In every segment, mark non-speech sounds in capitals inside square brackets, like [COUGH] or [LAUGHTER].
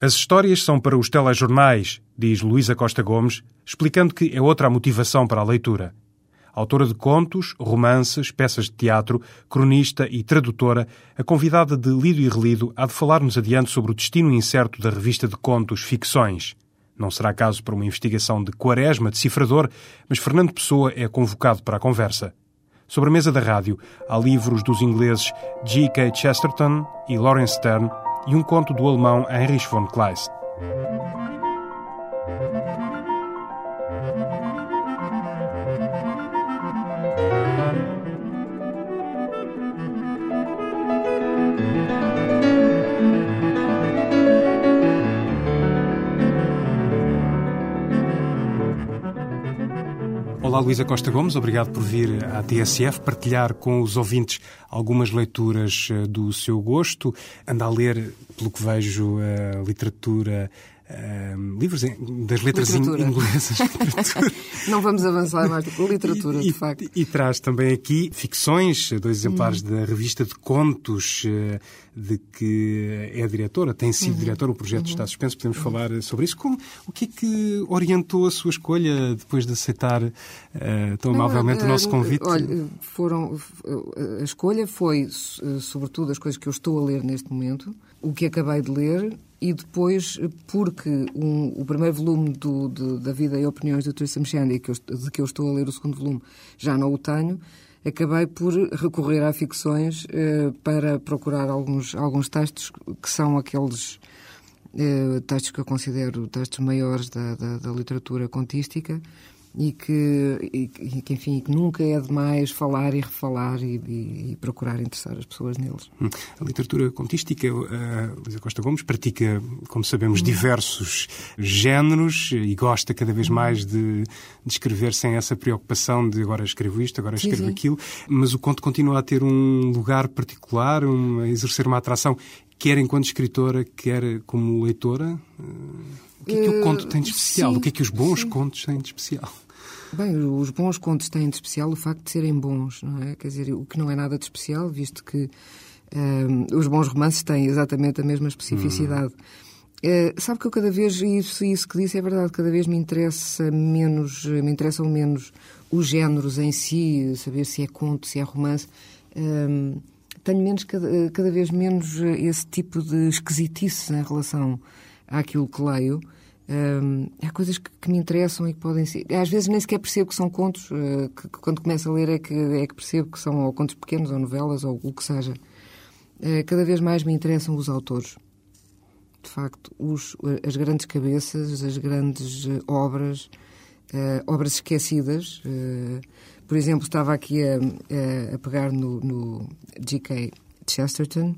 As histórias são para os telejornais, diz Luísa Costa Gomes, explicando que é outra a motivação para a leitura. Autora de contos, romances, peças de teatro, cronista e tradutora, a convidada de Lido e Relido há de falar-nos adiante sobre o destino incerto da revista de contos Ficções. Não será caso para uma investigação de Quaresma, decifrador, mas Fernando Pessoa é convocado para a conversa. Sobre a mesa da rádio há livros dos ingleses G.K. Chesterton e Lawrence Stern, e um conto do alemão Heinrich von Kleist. Olá, Luísa Costa Gomes, obrigado por vir à TSF partilhar com os ouvintes algumas leituras eh, do seu gosto. Anda a ler, pelo que vejo, a literatura Uh, livros das letras literatura. inglesas. [LAUGHS] Não vamos avançar mais. Literatura, e, de facto. E, e, traz também aqui ficções, dois exemplares hum. da revista de contos uh, de que é diretora, tem sido uhum. diretora, o projeto uhum. está suspenso, podemos uhum. falar sobre isso. Como, o que é que orientou a sua escolha depois de aceitar uh, tão Não, amavelmente o nosso convite? Olha, foram, a escolha foi, sobretudo, as coisas que eu estou a ler neste momento, o que acabei de ler e depois, porque um, o primeiro volume do, de, da Vida e Opiniões do Tristram Shandy, que eu, de que eu estou a ler o segundo volume, já não o tenho, acabei por recorrer a ficções eh, para procurar alguns, alguns textos que são aqueles eh, textos que eu considero textos maiores da, da, da literatura contística e que, e, que, enfim, que nunca é demais falar e refalar e, e, e procurar interessar as pessoas neles. Hum. A literatura contística, a Luísa Costa Gomes pratica, como sabemos, diversos géneros e gosta cada vez mais de, de, escrever sem essa preocupação de agora escrevo isto, agora escrevo sim, sim. aquilo, mas o conto continua a ter um lugar particular, um, a exercer uma atração, quer enquanto escritora, quer como leitora? O que é que o conto tem de especial? Sim, o que é que os bons sim. contos têm de especial? Bem, os bons contos têm de especial o facto de serem bons, não é? Quer dizer, o que não é nada de especial, visto que um, os bons romances têm exatamente a mesma especificidade. Hum. Uh, sabe que eu cada vez, isso, isso que disse é verdade, cada vez me interessa menos, me interessam menos os géneros em si, saber se é conto, se é romance. Um, tenho menos, cada, cada vez menos esse tipo de esquisitice em relação àquilo que leio. Um, há coisas que, que, me interessam e que podem ser. Às vezes nem sequer percebo que são contos, uh, que, que, quando começo a ler é que, é que percebo que são ou contos pequenos ou novelas ou o que seja. Uh, cada vez mais me interessam os autores. De facto, os, as grandes cabeças, as grandes uh, obras, obras esquecidas. Por exemplo, estava aqui a, a, pegar no, no G.K. Chesterton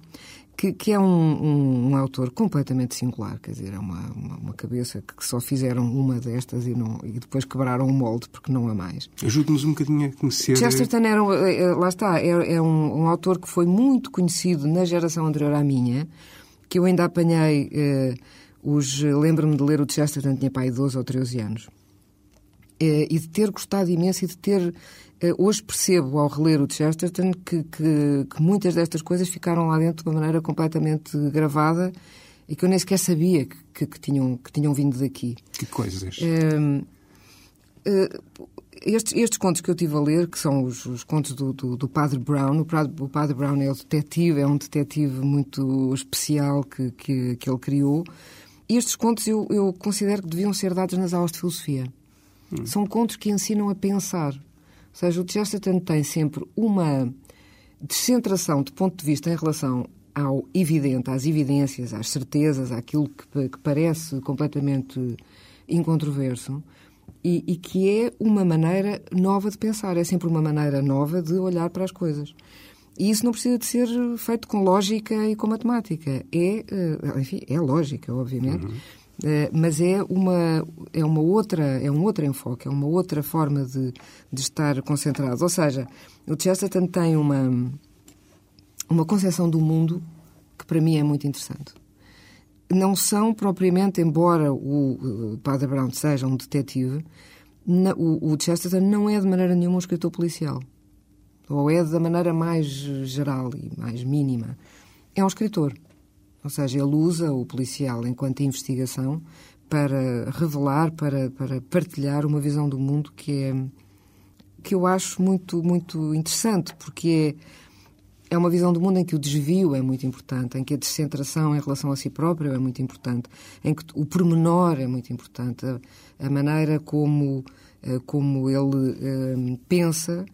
que, que é um, um, um, autor completamente singular, quer dizer, é uma, uma, uma, cabeça que só fizeram uma destas e, não, e depois quebraram o molde porque não há mais. Ajude-nos um bocadinho a conhecer. Chesterton era, eh, eh, lá está, é, é um, um, autor que foi muito conhecido na geração anterior à minha, que eu ainda apanhei eh, os. Lembro-me de ler o Chesterton, tinha pai 12 ou 13 anos. Eh, e de ter gostado imenso e de ter eh, hoje percebo, ao reler o Chesterton, que, que, que, muitas destas coisas ficaram lá dentro de uma maneira completamente gravada e que eu nem sequer sabia que, que tinham, que tinham vindo daqui. Que coisas? Uh, uh, estes, estes, contos que eu tive a ler, que são os, os contos do, do, do, Padre Brown, o padre, o padre, Brown é o detetive, é um detetive muito especial que, que, que ele criou. Estes contos eu, eu considero que deviam ser dados nas aulas de filosofia. Hum. São contos que ensinam a pensar. Ou seja, o Chesterton tem sempre uma descentração de ponto de vista em relação ao evidente, às evidências, às certezas, àquilo que, que parece completamente incontroverso e, e, que é uma maneira nova de pensar, é sempre uma maneira nova de olhar para as coisas. E isso não precisa de ser feito com lógica e com matemática. É, eh, enfim, é lógica, obviamente. Uhum. Eh, mas é uma, é uma outra, é um outro enfoque, é uma outra forma de, de estar concentrado. Ou seja, o Chesterton tem uma, uma concepção do mundo que para mim é muito interessante. Não são propriamente, embora o, o Padre Brown seja um detetive, o Chesterton não é de maneira nenhuma um escritor policial. Ou é da maneira mais geral e mais mínima. É um escritor. Ou seja, ele usa o policial enquanto investigação para revelar, para, para partilhar uma visão do mundo que é que eu acho muito muito interessante, porque é, é uma visão do mundo em que o desvio é muito importante, em que a descentração em relação a si próprio é muito importante, em que o pormenor é muito importante, a, a maneira como, eh, como ele eh, pensa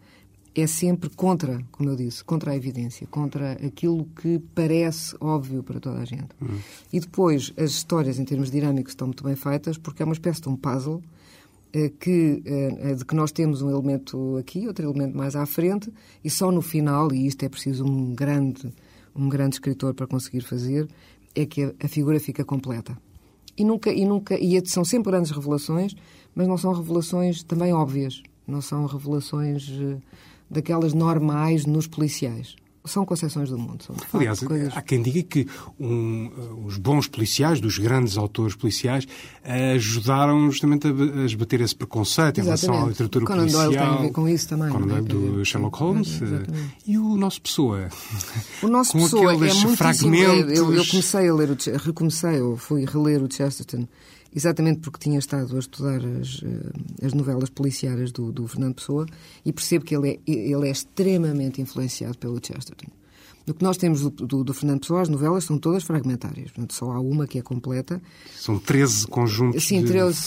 é sempre contra, como eu disse, contra a evidência, contra aquilo que parece óbvio para toda a gente. Uhum. E depois, as histórias, em termos dinâmicos, estão muito bem feitas, porque é uma espécie de um puzzle eh, que, eh, de que nós temos um elemento aqui, outro elemento mais à frente, e só no final, e isto é preciso um grande, um grande escritor para conseguir fazer, é que a, a figura fica completa. E nunca, e nunca, e são sempre grandes revelações, mas não são revelações também óbvias, não são revelações eh, daquelas normais nos policiais. São concepções do mundo. São, Aliás, coisas... há quem diga que um, os bons policiais, dos grandes autores policiais, ajudaram justamente a, esbater esse preconceito Exatamente. em relação à literatura Conan policial. Doyle tem a ver com isso também. Conan é? Doyle do Sherlock Holmes. Exatamente. E o nosso Pessoa? O nosso com Pessoa é muito fragmentos... Eu, eu comecei a ler, o, recomecei, ou fui reler o Chesterton exatamente porque tinha estado a estudar as, eh, as novelas policiárias do, do, Fernando Pessoa e percebo que ele é, ele é extremamente influenciado pelo Chesterton. O que nós temos do, do, do, Fernando Pessoa, as novelas são todas fragmentárias. Portanto, só há uma que é completa. São 13 conjuntos Sim, 13,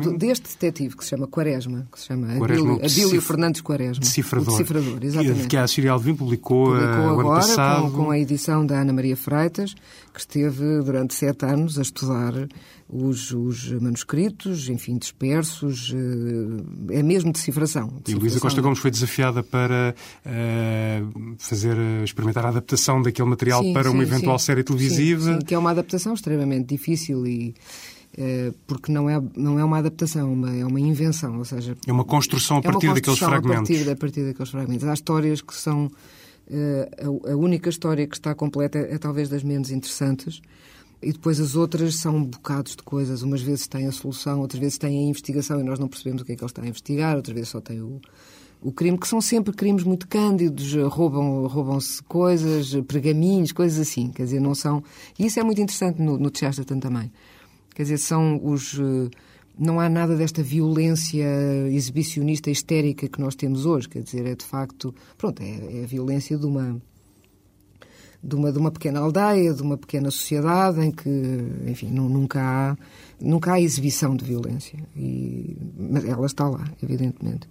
de deste detetive, que se chama Quaresma, que se chama Quaresma, Adílio, Adílio Fernandes Quaresma. Decifrador. Decifrador, exatamente. Que a Síria Alvim publicou, publicou uh, agora, passado. Com, com a edição da Ana Maria Freitas, que esteve durante sete anos a estudar os, os manuscritos, enfim, dispersos, eh, é mesmo decifração. decifração. E Luísa Costa Gomes foi desafiada para uh, fazer, experimentar a adaptação daquele material sim, para sim, uma eventual sim. série televisiva. Que é uma adaptação extremamente difícil e uh, porque não é, não é uma adaptação, uma, é uma invenção, ou seja... É uma construção a partir é daqueles fragmentos. A partir, a partir daqueles fragmentos. Há histórias que são Uh, a, a, única história que está completa é, é, talvez das menos interessantes. E depois as outras são bocados de coisas. Umas vezes têm a solução, outras vezes têm a investigação e nós não percebemos o que é que ele está a investigar, outras vezes só tem o, o crime, que são sempre crimes muito cândidos, roubam, roubam-se coisas, pergaminhos, coisas assim. Quer dizer, não são. E isso é muito interessante no, no Chesterton também. Quer dizer, são os eh, não há nada desta violência exibicionista histérica que nós temos hoje. Quer dizer, é de facto, pronto, é, é a violência de uma, de uma, de uma pequena aldeia, de uma pequena sociedade em que, enfim, não, nunca, há, nunca há exibição de violência. E, mas ela está lá, evidentemente.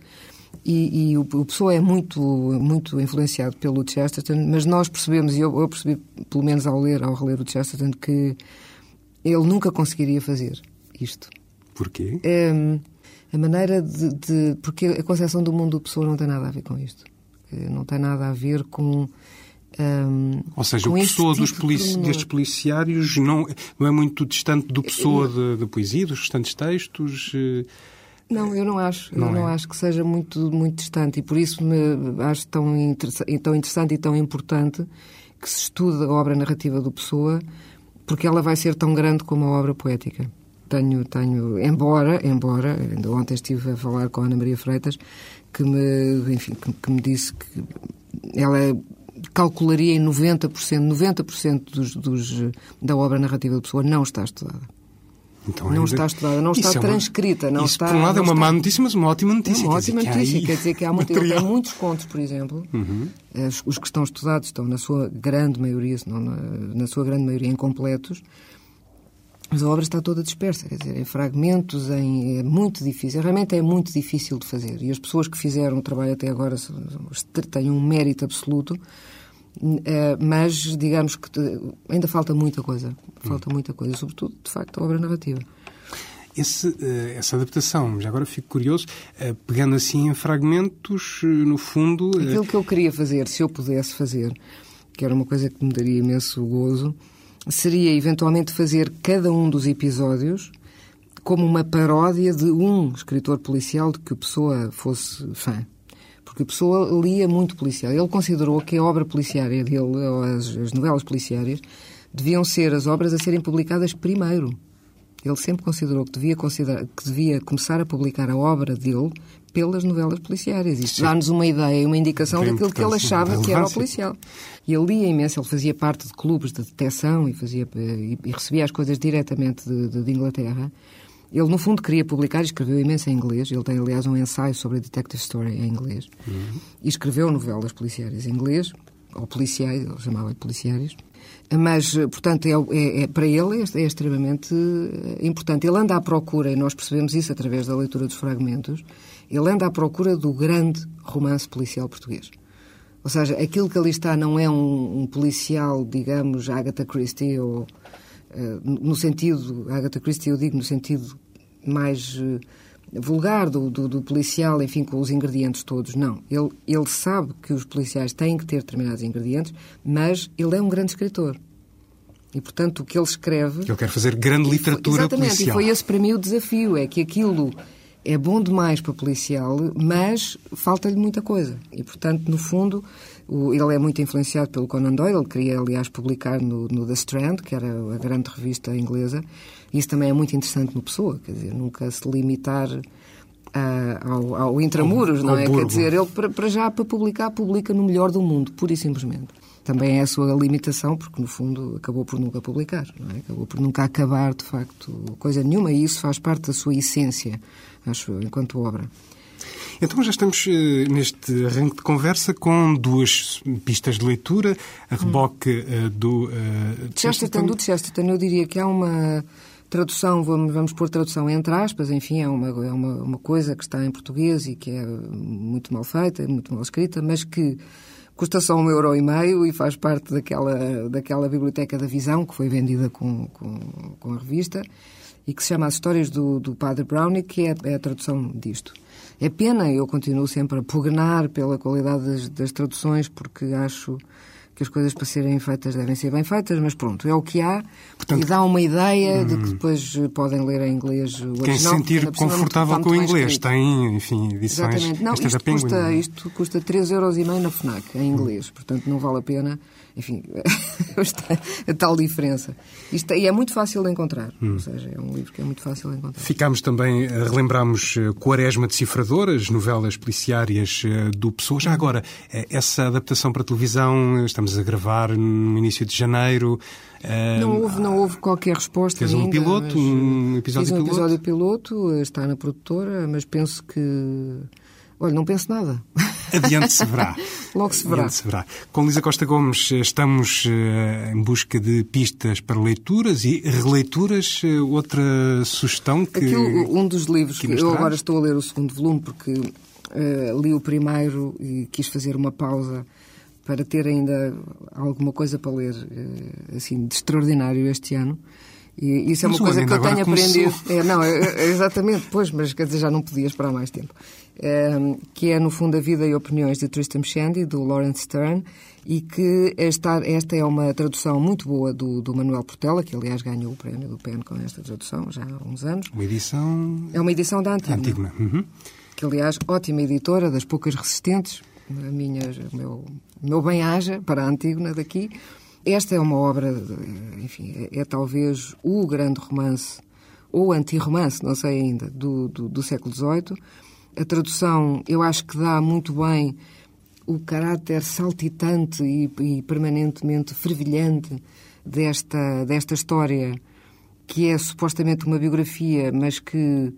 E, e o, o Pessoa é muito, muito influenciado pelo Chesterton, mas nós percebemos, e eu, eu percebi, pelo menos ao ler, ao reler o Chesterton, que ele nunca conseguiria fazer isto. Porquê? É, a maneira de, de, Porque a concepção do mundo do pessoa não tem nada a ver com isto. Não tem nada a ver com. Um, Ou seja, o pessoa tipo dos polici destes policiários não, não é muito distante do pessoa da poesia, dos restantes textos? Eh, não, eu não acho. Não eu não é? acho que seja muito, muito distante e por isso me acho tão, tão interessante e tão importante que se estude a obra narrativa do Pessoa, porque ela vai ser tão grande como a obra poética tenho, tenho, embora, embora, ainda ontem estive a falar com a Ana Maria Freitas, que me, enfim, que, que me disse que ela calcularia em 90%, 90% dos, dos, da obra narrativa da pessoa não está estudada. Então, não ainda... está estudada, não está é transcrita. Não isso, está, por um lado, é uma está... má notícia, mas uma ótima notícia. É uma ótima notícia. Quer dizer que há tem muitos contos, por exemplo. Uhum. Os que estão estudados estão, na sua grande maioria, se não na, na sua grande maioria, incompletos. Mas a obra está toda dispersa, quer dizer, em fragmentos, em, é muito difícil, realmente é muito difícil de fazer. E as pessoas que fizeram o trabalho até agora têm um mérito absoluto, mas digamos que ainda falta muita coisa, falta muita coisa, sobretudo, de facto, a obra narrativa. Esse, eh, essa adaptação, já agora fico curioso, eh, pegando assim em fragmentos, no fundo. Aquilo que eu queria fazer, se eu pudesse fazer, que era uma coisa que me daria imenso gozo, seria eventualmente fazer cada um dos episódios como uma paródia de um escritor policial de que a pessoa fosse fã. Porque a pessoa lia muito policial. Ele considerou que a obra policiária dele, ou as, as novelas policiárias, deviam ser as obras a serem publicadas primeiro. Ele sempre considerou que devia, considerar, que devia começar a publicar a obra dele pelas novelas policiais. Isto dá-nos uma ideia, uma indicação Tem daquilo que ele achava que era o policial. E ele lia imenso, ele fazia parte de clubes de detecção e, fazia, e recebia as coisas diretamente de, de- de Inglaterra. Ele, no fundo, queria publicar e escreveu imenso em inglês. Ele tem, aliás, um ensaio sobre a Detective Story em inglês. E escreveu novelas policiais em inglês, ou policiais, ele chamava-lhe policiais. Mas, eh, portanto, é, é- é- para ele é, é extremamente eh, importante. Ele anda à procura, e nós percebemos isso através da leitura dos fragmentos, ele anda à procura do grande romance policial português. Ou seja, aquilo que ali está não é um, um policial, digamos, Agatha Christie, ou no sentido, Agatha Christie eu digo no sentido mais eh, vulgar do, do, do policial, enfim, com os ingredientes todos. Não. Ele, ele sabe que os policiais têm que ter determinados ingredientes, mas ele é um grande escritor. E, portanto, o que ele escreve... Ele quer fazer grande literatura Exatamente, policial. e foi esse para mim o desafio, é que aquilo é bom demais para policial, mas falta-lhe muita coisa. E, portanto, no fundo, o- ele é muito influenciado pelo Conan Doyle, ele queria, aliás, publicar no, no The Strand, que era a grande revista inglesa, isso também é muito interessante no Pessoa, quer dizer, nunca se limitar a- ao, ao intramuros, Ao- não ao é? burgo. Quer dizer, ele para, para já, para publicar, publica no melhor do mundo, pura e simplesmente. Também é a sua limitação, porque no fundo acabou por nunca publicar, é? Acabou por nunca acabar, de facto, coisa nenhuma, e isso faz parte da sua essência, acho eu, enquanto obra. Então já estamos eh, neste arranque de conversa com duas pistas de leitura, a reboque eh, do eh, Chesterton, do Chesterton, eu diria que há uma tradução, vamos, vamos pôr tradução entre aspas, enfim, é, uma, é uma, uma coisa que está em português e que é muito mal feita, muito mal escrita, mas que custa só um euro e meio e faz parte daquela, daquela biblioteca da visão que foi vendida com, com, com a revista e que se chama As Histórias do, do Padre Brownie, que é, é a tradução disto. É pena, eu continuo sempre a pugnar pela qualidade das, das traduções, porque acho que as coisas para serem feitas devem ser bem feitas, mas pronto, é o que há Portanto, e dá uma ideia de que depois eh, podem ler em inglês o Quem se sentir cima confortável com o inglês escrito. tem, enfim, edições. Exatamente. Não, Esta é isto Penguin. custa, isto custa 3,5€ na FNAC, em inglês. Portanto, não vale a pena. Enfim, [LAUGHS] esta- a tal diferença. Isto, e é muito fácil de encontrar. Hum. Ou seja, é um livro que é muito fácil de encontrar. Ficámos também, eh, relembramos eh, Quaresma Decifrador, as novelas policiárias eh, do Pessoa. Já agora, eh, essa adaptação para televisão, estamos a gravar no início de janeiro. Não houve, não houve qualquer resposta Fez um ainda, piloto, um episódio fiz um piloto? episódio piloto, está na produtora, mas penso que... Olha, não penso nada. Adiante se verá. [LAUGHS] Logo se verá. Adiante se verá. Com Lisa Costa Gomes eh, estamos eh, em busca de pistas para leituras e releituras. Eh, Outra sugestão que... Aquilo, um dos livros que que eu agora estou a ler o segundo volume porque eh, li o primeiro e quis fazer uma pausa para ter ainda alguma coisa para ler eh, assim de extraordinário este ano. E isso é uma coisa que eu tenho aprendido. É, não, é, é exatamente, pois, mas quer dizer, já não podia esperar mais tempo. Eh, que é, no fundo, A Vida e Opiniões de Tristram Shandy, do Lawrence Stern, e que esta, esta é uma tradução muito boa do, do Manuel Portela, que aliás ganhou o prémio do PEN com esta tradução já há uns anos. Uma edição É uma edição da Antigna, antiga. Uhum. que aliás, ótima editora, das poucas resistentes, a minha, meu, meu bem-aja para a Antígona daqui. Esta é uma obra, eh, enfim, é, é talvez o grande romance, ou anti-romance, não sei ainda, do, do, do século XVIII. A tradução, eu acho que dá muito bem o caráter saltitante e, e permanentemente fervilhante desta, desta história, que é supostamente uma biografia, mas que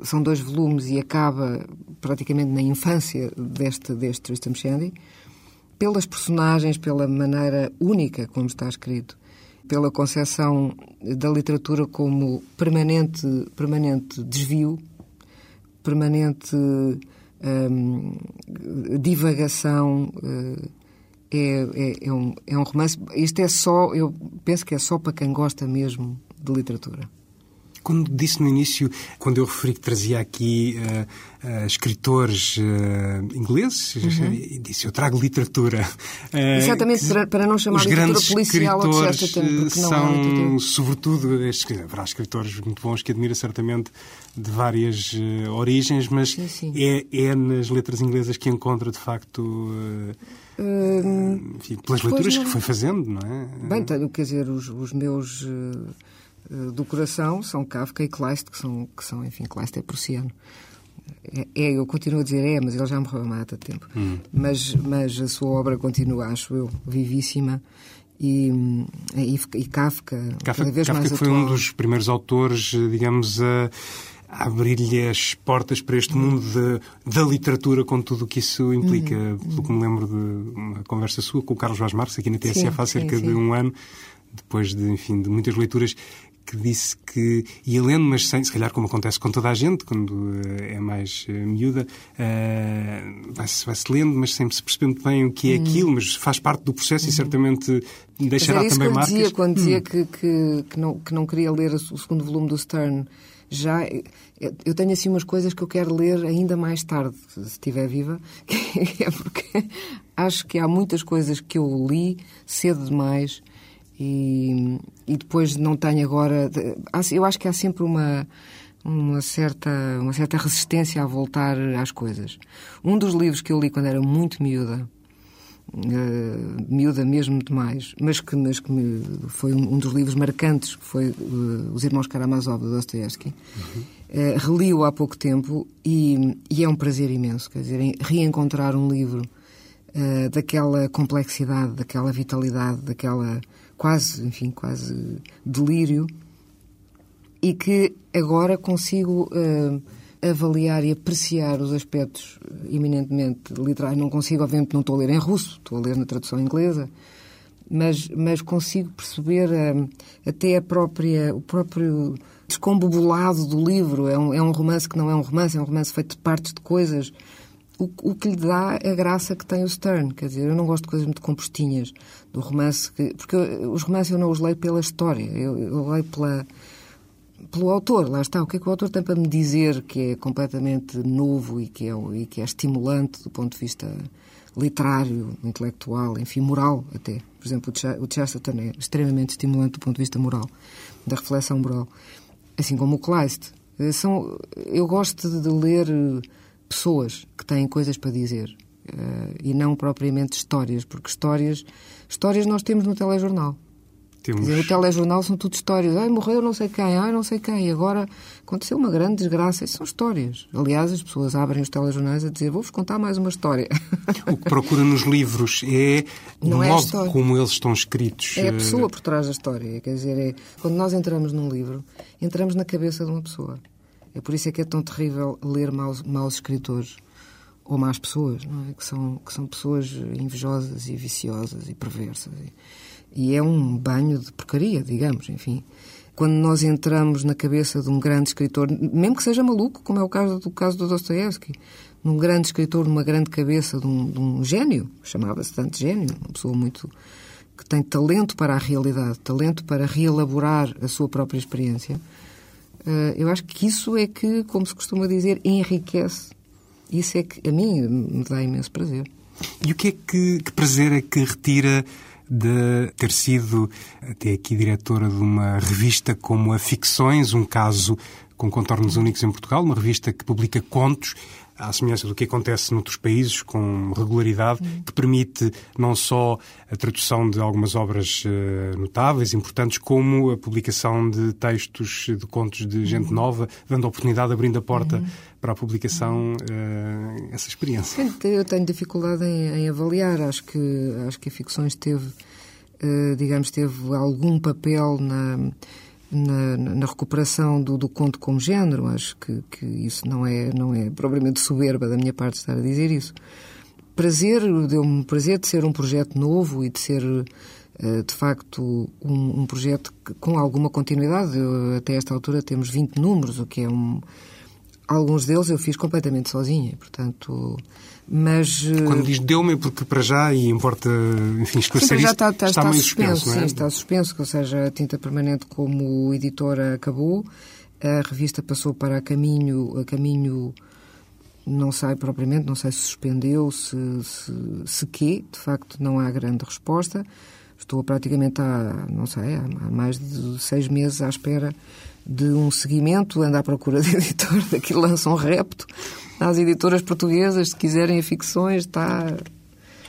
são dois volumes e acaba praticamente na infância deste, deste Tristram Shandy, pelas personagens, pela maneira única como está escrito, pela concepção da literatura como permanente, permanente desvio, permanente hum, divagação. eh, é, é, é, um, é um romance. Isto é só, eu penso que é só para quem gosta mesmo de literatura. Quando disse no início, quando eu referi que trazia aqui eh, eh, escritores eh, ingleses, e disse eu trago literatura. Exatamente, que para- não chamar os literatura grandes policial ou de escritores eh, porque não é são, literatura. sobretudo, estes, haverá escritores muito bons que admira certamente de várias origens, mas Sim, sim. É, é nas letras inglesas que encontra, de facto, eh, enfim, pelas leituras não. que foi fazendo, não é? Bem, tenho, quer dizer, os, os meus eh, do coração são Kafka e Kleist, que são, que são enfim, Kleist é prussiano. É, é, eu continuo a dizer é, mas ele já morreu há muito tempo. Hum. Mas, mas a sua obra continua, acho eu, vivíssima. E, e, e Kafka, Kafka, cada vez Kafka mais foi atual. um dos primeiros autores, digamos, a abrir-lhe as portas para este mundo de, da literatura com tudo o que isso implica. Uhum. Pelo que me lembro de uma conversa sua com o Carlos Vaz Marques aqui na TSF há cerca sim, sim. de um ano, depois de, enfim, de muitas leituras, que disse que ia lendo, mas sem, se calhar como acontece com toda a gente, quando uh, é mais uh, miúda, uh, vai-se vai lendo, mas sem se perceber muito bem o que é hum. aquilo, mas faz parte do processo hum. e uhum. certamente deixará mas também marcas. Dizia, quando dizia hum. que, que, que, não, que não queria ler o segundo volume do Stern já eu tenho assim umas coisas que eu quero ler ainda mais tarde, se estiver viva, [LAUGHS] que é porque acho que há muitas coisas que eu li cedo demais e, e depois não tenho agora. Eu acho que há sempre uma uma certa, uma certa resistência a voltar às coisas. Um dos livros que eu li quando era muito miúda, uh, miúda mesmo demais, mas que, mas que me, foi um, um, dos livros marcantes, foi uh, Os Irmãos Karamazov, de Dostoevsky. Uhum. Uh, Reli-o há pouco tempo e, e, é um prazer imenso, quer dizer, reencontrar um livro daquela complexidade, daquela vitalidade, daquela quase, enfim, quase delírio e que agora consigo uh, avaliar e apreciar os aspectos eminentemente literais. Não consigo, obviamente, não estou a ler em russo, estou a ler na tradução inglesa, mas, mas consigo perceber uh, até a própria, o próprio descombobulado do livro. É um, é um romance que não é um romance, é um romance feito de partes de coisas o, o, que lhe dá a graça que tem o Stern. Quer dizer, eu não gosto de coisas muito compostinhas do romance, que, porque eu, os romances eu não os leio pela história, eu, eu, leio pela, pelo autor. Lá está, o que é que o autor tem para me dizer que é completamente novo e que é, e que é estimulante do ponto de vista literário, intelectual, enfim, moral até. Por exemplo, o Chesterton é extremamente estimulante do ponto de vista moral, da reflexão moral. Assim como o Kleist. Eh, são, eu gosto de ler pessoas que têm coisas para dizer uh, e não propriamente histórias, porque histórias, histórias nós temos no telejornal. Temos... Dizer, o telejornal são tudo histórias. Ai, morreu não sei quem, ai, não sei quem. Agora aconteceu uma grande desgraça. Isso são histórias. Aliás, as pessoas abrem os telejornais a dizer vou-vos contar mais uma história. [LAUGHS] O que procura nos livros é o não modo é como eles estão escritos. É a pessoa por trás da história. Quer dizer, é, quando nós entramos num livro, entramos na cabeça de uma pessoa. É por isso é que é tão terrível ler maus, maus escritores ou más pessoas, não é? que, são, que são pessoas invejosas e viciosas e perversas. E, e é um banho de porcaria, digamos, enfim. Quando nós entramos na cabeça de um grande escritor, mesmo que seja maluco, como é o caso do caso do Dostoevsky, num grande escritor, numa grande cabeça de um, de um gênio, chamava-se tanto gênio, uma pessoa muito que tem talento para a realidade, talento para reelaborar a sua própria experiência, eu acho que isso é que, como se costuma dizer, enriquece. Isso é que a mim me dá imenso prazer. E o que é que, que prazer é que retira de ter sido até aqui diretora de uma revista como a Ficções, um caso com contornos únicos em Portugal, uma revista que publica contos à semelhança do que acontece noutros países, com regularidade, que permite não só a tradução de algumas obras uh, notáveis, importantes, como a publicação de textos, de contos de gente hum. nova, dando a oportunidade, abrindo a porta hum. para a publicação, uh, essa experiência. Eu tenho dificuldade em, em, avaliar. Acho que, acho que a Ficções teve, uh, digamos, teve algum papel na na, na recuperação do, do, conto como género. Acho que, que, isso não é, não é propriamente soberba da minha parte estar a dizer isso. Prazer, deu-me prazer de ser um projeto novo e de ser, eh, de facto, um, um projeto que, com alguma continuidade. Eu, até esta altura temos 20 números, o que é um. Alguns deles eu fiz completamente sozinha, portanto mas, eh, Quando diz deu-me, é porque para já, e importa enfim, esclarecer já está, está, está, está meio suspenso, suspenso, é? Sim, está suspenso, ou seja, a tinta permanente como editora acabou, a revista passou para a caminho, a caminho não sei propriamente, não sei se suspendeu, se, se, se quê, de facto não há grande resposta. Estou praticamente há, não sei, há mais de seis meses à espera de um seguimento, ando à procura de [LAUGHS] editor, daquilo lança um repto às editoras portuguesas, se quiserem ficções, está.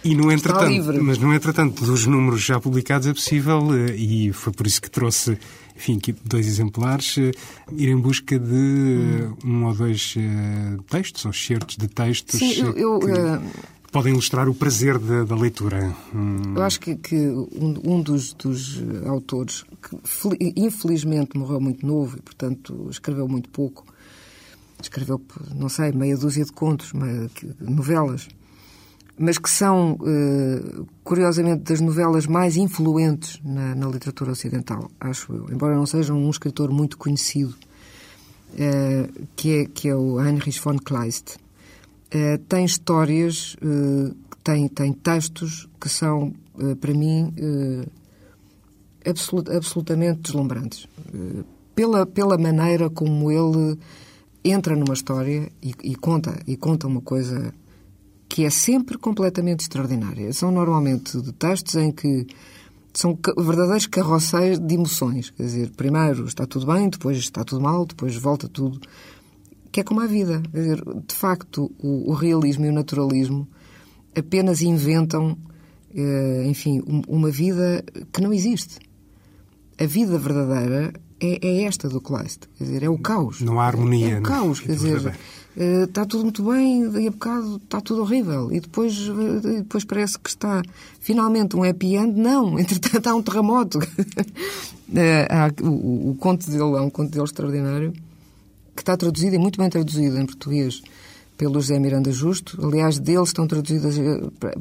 E no entretanto, mas no entretanto, dos números já publicados é possível, eh, e foi por isso que trouxe enfim, aqui dois exemplares, eh, ir em busca de hum. um ou dois textos, ou certos de textos Sim, eu, eu, que. Podem ilustrar o prazer da, da leitura. Hum. Eu acho que, que um, um dos, dos, autores, que infelizmente morreu muito novo e, portanto, escreveu muito pouco, escreveu, não sei, meia dúzia de contos, novelas, mas que são, eh, curiosamente, das novelas mais influentes na, na, literatura ocidental, acho eu. Embora não seja um escritor muito conhecido, eh, que, é, que é o Heinrich von Kleist. Eh, tem histórias, tem, tem textos que são, para mim, absolut, absolutamente deslumbrantes. Pela, pela maneira como ele entra numa história e, e conta, e conta uma coisa que é sempre completamente extraordinária. São normalmente textos em que são verdadeiros carroceiros de emoções. Quer dizer, primeiro está tudo bem, depois está tudo mal, depois volta tudo. Que é como a vida. Dizer, de facto, o, o realismo e o naturalismo apenas inventam, eh, enfim, uma vida que não existe. A vida verdadeira é, é esta do Kleist. Quer dizer, é o caos. Não há harmonia. É o caos. Quer dizer, uh, está tudo muito bem, daí a bocado está tudo horrível. E depois, uh, depois parece que está finalmente um happy end. Não, [LAUGHS] entretanto há um terremoto. [LAUGHS] há, o, o, conto dele é um conto dele extraordinário que está traduzido e muito bem traduzido em português pelo José Miranda Justo. Aliás, deles estão traduzidas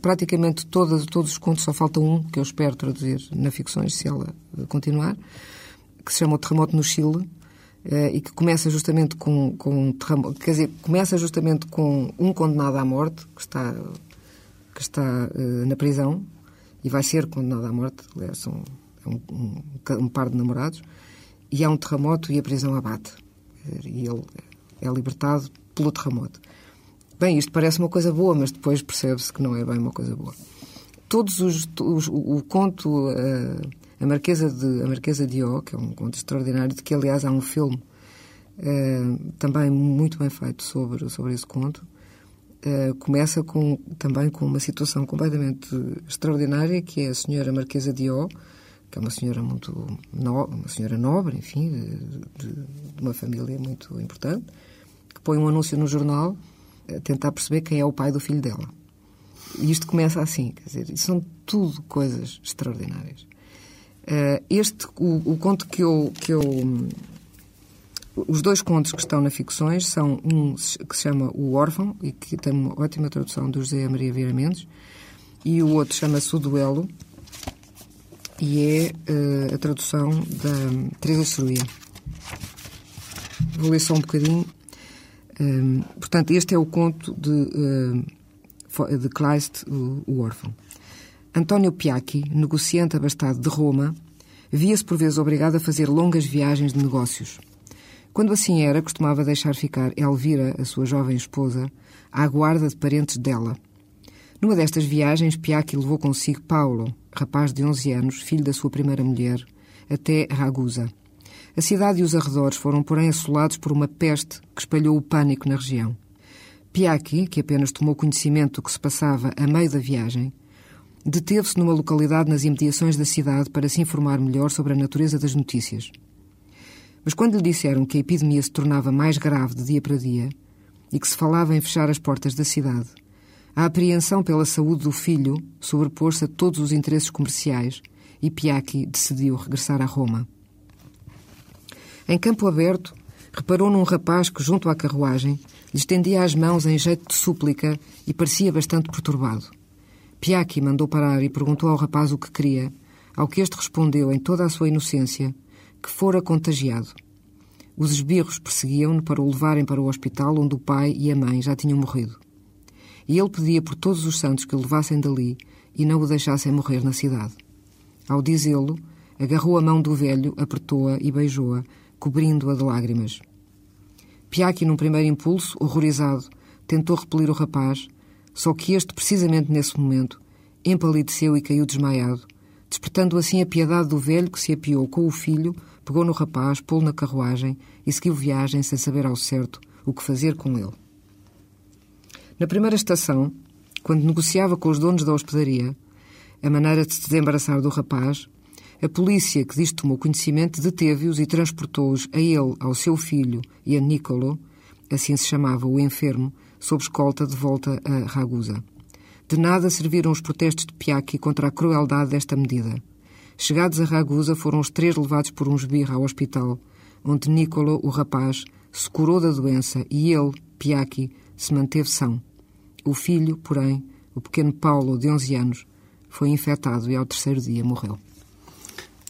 praticamente todas, todos os contos, só falta um que eu espero traduzir na Ficções, se ela continuar que se chama O Terremoto no Chile, eh, e que começa justamente com, com um terremoto, quer dizer, começa justamente com um condenado à morte que está, que está na prisão e vai ser condenado à morte, aliás, são é um, um, um, par de namorados, e há um terremoto e a prisão abate. E ele é libertado pelo terremoto. Bem, isto parece uma coisa boa, mas depois percebe-se que não é bem uma coisa boa. Todos os, os o, o conto uh, a Marquesa de, a Marquesa de O, que é um conto extraordinário, de que, aliás, há um filme eh, também muito bem feito sobre, sobre esse conto. Eh, começa com, também com uma situação completamente extraordinária, que é a senhora Marquesa de O, que é uma senhora muito no, uma senhora nobre, enfim, de, de, uma família muito importante, que põe um anúncio no jornal a tentar perceber quem é o pai do filho dela. E isto começa assim, quer dizer, são tudo coisas extraordinárias. Uh, este, o, o, conto que eu, que eu. Os dois contos que estão na Ficções são um que se chama O Órfão, e que tem uma ótima tradução do José Maria Vieira Mendes, e o outro chama-se O Duelo, e é uh, a tradução da Teresa Seruia. Vou ler só um bocadinho. Um, portanto, este é o conto de, uh, de Kleist, o, o Órfão. António Piacchi, negociante abastado de Roma, via-se por vezes obrigado a fazer longas viagens de negócios. Quando assim era, costumava deixar ficar Elvira, a sua jovem esposa, à guarda de parentes dela. Numa destas viagens, Piacchi levou consigo Paulo, rapaz de 11 anos, filho da sua primeira mulher, até Ragusa. A cidade e os arredores foram, porém, assolados por uma peste que espalhou o pânico na região. Piacchi, que apenas tomou conhecimento do que se passava a meio da viagem, deteve-se numa localidade nas imediações da cidade para se informar melhor sobre a natureza das notícias. Mas quando lhe disseram que a epidemia se tornava mais grave de dia para dia e que se falava em fechar as portas da cidade, a apreensão pela saúde do filho sobrepôs-se a todos os interesses comerciais e Piacchi decidiu regressar a Roma. Em campo aberto, reparou num rapaz que, junto à carruagem, lhe estendia as mãos em jeito de súplica e parecia bastante perturbado. Piaki mandou parar e perguntou ao rapaz o que queria, ao que este respondeu, em toda a sua inocência, que fora contagiado. Os esbirros perseguiam-no para o levarem para o hospital onde o pai e a mãe já tinham morrido. E ele pedia por todos os santos que o levassem dali e não o deixassem morrer na cidade. Ao dizê-lo, agarrou a mão do velho, apertou-a e beijou-a, cobrindo-a de lágrimas. Piaki, num primeiro impulso, horrorizado, tentou repelir o rapaz, só que este, precisamente nesse momento, empalideceu e caiu desmaiado, despertando assim a piedade do velho que se apiou com o filho, pegou no rapaz, pô-lo na carruagem e seguiu viagem sem saber ao certo o que fazer com ele. Na primeira estação, quando negociava com os donos da hospedaria a maneira de se desembaraçar do rapaz, a polícia, que disto tomou conhecimento, deteve-os e transportou-os a ele, ao seu filho e a Nicolo, assim se chamava o enfermo, sob escolta de volta a Ragusa. De nada serviram os protestos de Piacchi contra a crueldade desta medida. Chegados a Ragusa, foram os três levados por um esbirro ao hospital, onde Nicolo, o rapaz, se curou da doença e ele, Piacchi, se manteve são. O filho, porém, o pequeno Paulo, de 11 anos, foi infectado e ao terceiro dia morreu.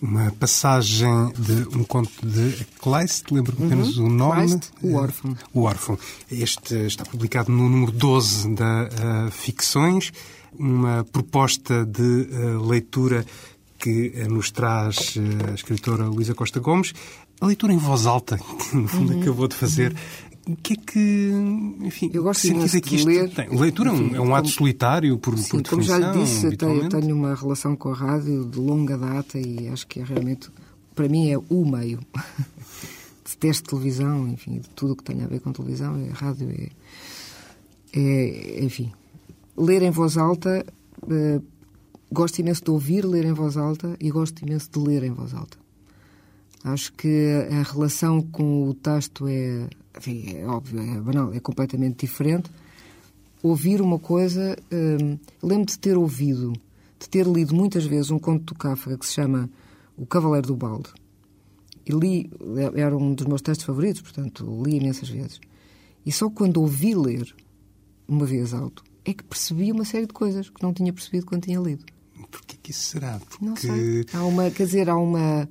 Uma passagem de um conto de Kleist, lembro-me apenas uhum. o nome. Kleist, o órfão. O órfão. Este está publicado no número 12 da uh, Ficções, uma proposta de uh, leitura que nos traz a escritora Luísa Costa Gomes. A leitura em voz alta, [LAUGHS] que no fundo uhum. acabou de fazer, uhum o que é que, enfim, eu gosto que que isto ler, tem? Leitura enfim, é um ato solitário, por, sim, por como já lhe disse, eu tenho, uma relação com a rádio de longa data e acho que é realmente, para mim, é o meio. [LAUGHS] Detesto televisão, enfim, de tudo o que tem a ver com televisão, é rádio, é, é enfim. Ler em voz alta, uh, gosto imenso de ouvir ler em voz alta e gosto imenso de ler em voz alta. Acho que a relação com o texto é enfim, é óbvio, é banal, é completamente diferente. Ouvir uma coisa, hum, lembro de ter ouvido, de ter lido muitas vezes um conto do Kafka que se chama O Cavaleiro do Balde. E li, era um dos meus textos favoritos, portanto, li imensas vezes. E só quando ouvi ler, uma vez alto, é que percebi uma série de coisas que não tinha percebido quando tinha lido. Porquê que isso será? Porque... Não sei. Há uma, quer dizer, há uma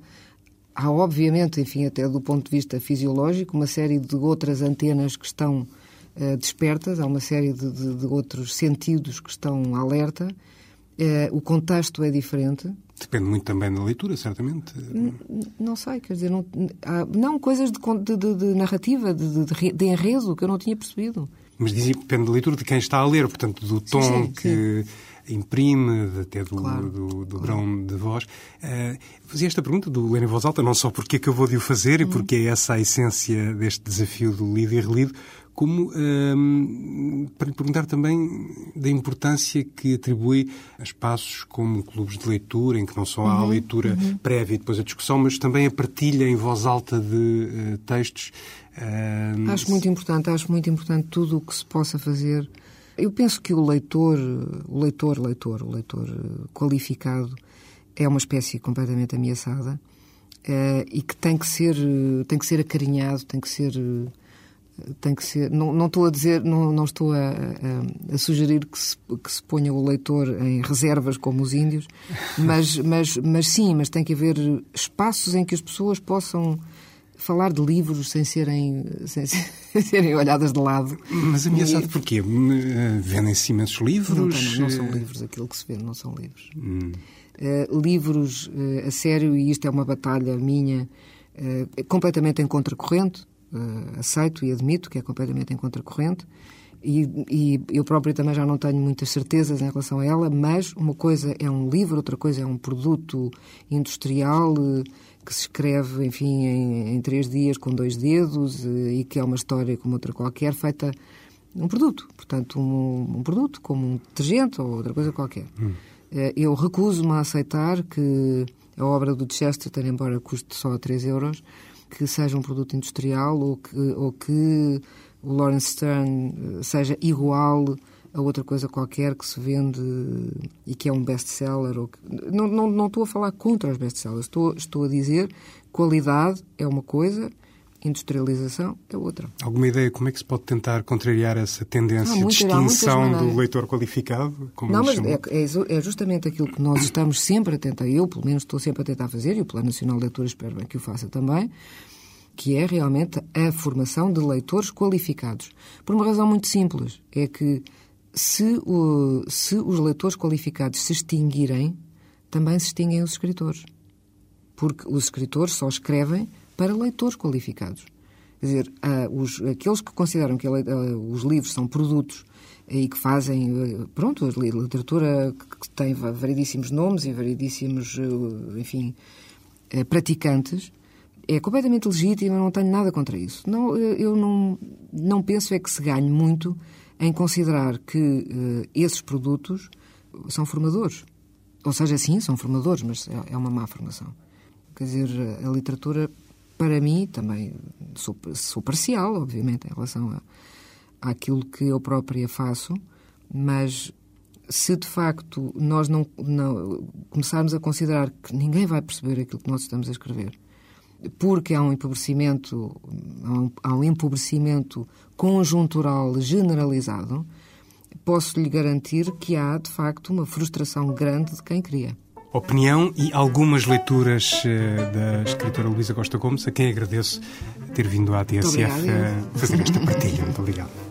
Há, obviamente, enfim, até do ponto de vista fisiológico, uma série de outras antenas que estão uh, despertas, há uma série de, de, de, outros sentidos que estão alerta. Uh, o contexto é diferente. Depende muito também da leitura, certamente. N não sei, quer dizer, não, há, não coisas de, de, de narrativa, de, de, enredo, que eu não tinha percebido. Mas depende da leitura de quem está a ler, portanto, do tom sim, sim, que. Sim imprime, até do, claro, do, do claro. grão de voz. Uh, fazia esta pergunta do ler em voz alta, não só porque acabou de o fazer e uhum. porque é essa a essência deste desafio do lido e relido, como uh, para lhe perguntar também da importância que atribui a espaços como clubes de leitura, em que não só há uhum, a leitura uhum. prévia e depois a discussão, mas também a partilha em voz alta de uh, textos. Uh, acho muito importante, acho muito importante tudo o que se possa fazer. Eu penso que o leitor, o leitor, leitor, o leitor eh, qualificado é uma espécie completamente ameaçada uh, e que tem que ser eh, tem que ser acarinhado, tem que ser tem que ser não, não estou a dizer não, não estou a, a, a sugerir que se, que se ponha o leitor em reservas como os índios [LAUGHS] mas mas mas sim mas tem que haver espaços em que as pessoas possam falar de livros sem serem, sem [LAUGHS] serem olhadas de lado. Mas ameaçado e... porquê? Vendem-se imensos livros? Não, não, são livros, aquilo que se vê não são livros. Hum. Uh, livros uh, a sério, e isto é uma batalha minha, uh, completamente em contracorrente, aceito e admito que é completamente em contracorrente, e, e eu próprio também já não tenho muitas certezas em relação a ela, mas uma coisa é um livro, outra coisa é um produto industrial que se escreve, enfim, em, em, três dias com dois dedos eh, e que é uma história como outra qualquer, feita um produto. Portanto, um, um produto como um detergente ou outra coisa qualquer. Hum. Eh, eu recuso-me a aceitar que a obra do Chesterton, embora custe só 3 euros, que seja um produto industrial ou que, ou que o Lawrence Stern eh, seja igual a outra coisa qualquer que se vende e que é um best-seller. Ou não, não, não estou a falar contra os best-sellers, estou, estou a dizer qualidade é uma coisa, industrialização é outra. Alguma ideia como é que se pode tentar contrariar essa tendência de extinção do leitor qualificado? não, mas é, é, é, justamente aquilo que nós estamos sempre a tentar, eu pelo menos estou sempre a tentar fazer, e o Plano Nacional de Leitura espero bem que o faça também, que é realmente a formação de leitores qualificados. Por uma razão muito simples, é que se, o, se os leitores qualificados se extinguirem, também se extinguem os escritores. Porque os escritores só escrevem para leitores qualificados. Quer dizer, os, aqueles que consideram que os livros são produtos e que fazem, eh, pronto, a literatura que tem variedíssimos nomes e variedíssimos, enfim, praticantes, é completamente legítima, não tenho nada contra isso. Não, eu não, não penso é que se ganhe muito em considerar que uh, esses produtos são formadores. Ou seja, sim, são formadores, mas é, é uma má formação. Quer dizer, a literatura, para mim, também sou, sou parcial, obviamente, em relação a, àquilo que eu própria faço, mas se de facto nós não, não começarmos a considerar que ninguém vai perceber aquilo que nós estamos a escrever, porque há um empobrecimento, há um, empobrecimento conjuntural generalizado, posso lhe garantir que há de facto uma frustração grande de quem cria. Opinião e algumas leituras eh, da escritora Luísa Costa Gomes, a quem agradeço ter vindo à TSF fazer esta partilha. Muito obrigado.